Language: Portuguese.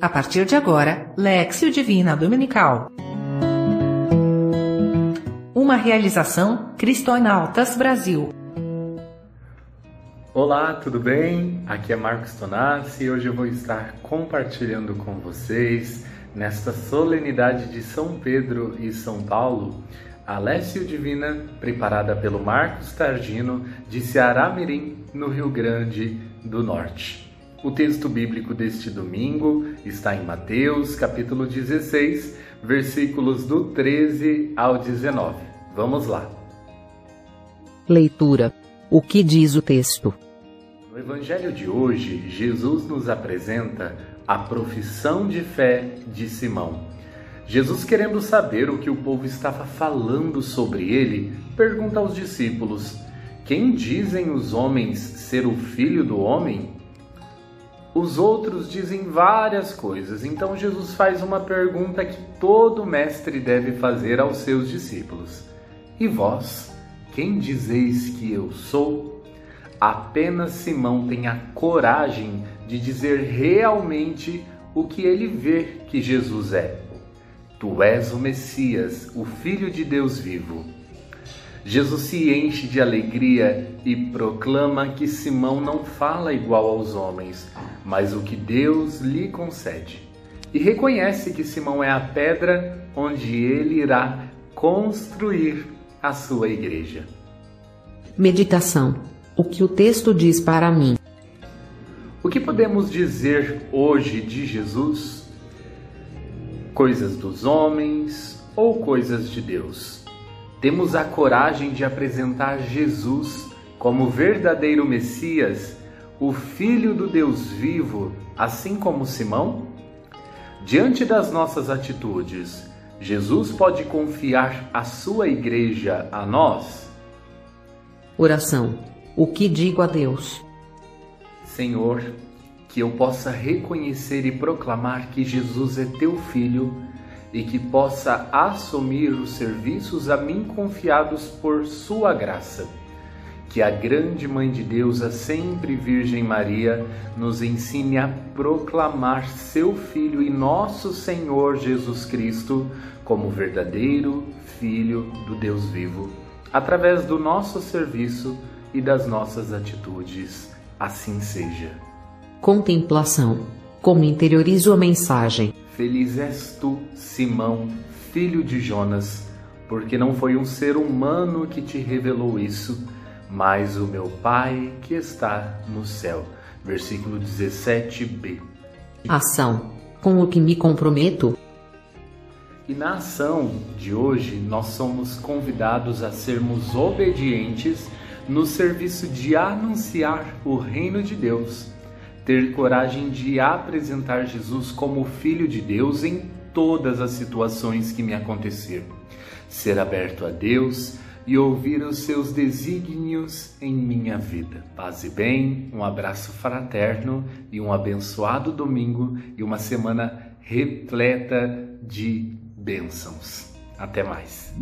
A partir de agora, Lexio Divina Dominical. Uma realização Cristonautas Brasil. Olá, tudo bem? Aqui é Marcos Tonassi e hoje eu vou estar compartilhando com vocês, nesta solenidade de São Pedro e São Paulo, a Lécio Divina preparada pelo Marcos Tardino de Ceará-Mirim, no Rio Grande do Norte. O texto bíblico deste domingo está em Mateus, capítulo 16, versículos do 13 ao 19. Vamos lá. Leitura. O que diz o texto? No evangelho de hoje, Jesus nos apresenta a profissão de fé de Simão. Jesus, querendo saber o que o povo estava falando sobre ele, pergunta aos discípulos: Quem dizem os homens ser o filho do homem? Os outros dizem várias coisas, então Jesus faz uma pergunta que todo mestre deve fazer aos seus discípulos: E vós, quem dizeis que eu sou? Apenas Simão tem a coragem de dizer realmente o que ele vê que Jesus é. Tu és o Messias, o Filho de Deus vivo. Jesus se enche de alegria e proclama que Simão não fala igual aos homens, mas o que Deus lhe concede. E reconhece que Simão é a pedra onde ele irá construir a sua igreja. Meditação. O que o texto diz para mim? O que podemos dizer hoje de Jesus? Coisas dos homens ou coisas de Deus? Temos a coragem de apresentar Jesus como verdadeiro Messias, o Filho do Deus vivo, assim como Simão? Diante das nossas atitudes, Jesus pode confiar a sua igreja a nós? Oração. O que digo a Deus? Senhor, que eu possa reconhecer e proclamar que Jesus é teu filho e que possa assumir os serviços a mim confiados por Sua graça. Que a grande Mãe de Deus, a sempre Virgem Maria, nos ensine a proclamar Seu Filho e nosso Senhor Jesus Cristo como verdadeiro Filho do Deus vivo, através do nosso serviço e das nossas atitudes. Assim seja. Contemplação. Como interiorizo a mensagem? Feliz és tu, Simão, filho de Jonas, porque não foi um ser humano que te revelou isso, mas o meu Pai que está no céu. Versículo 17b. Ação. Com o que me comprometo? E na ação de hoje, nós somos convidados a sermos obedientes no serviço de anunciar o reino de Deus ter coragem de apresentar Jesus como Filho de Deus em todas as situações que me acontecer, ser aberto a Deus e ouvir os seus desígnios em minha vida. Paz e bem, um abraço fraterno e um abençoado domingo e uma semana repleta de bênçãos. Até mais.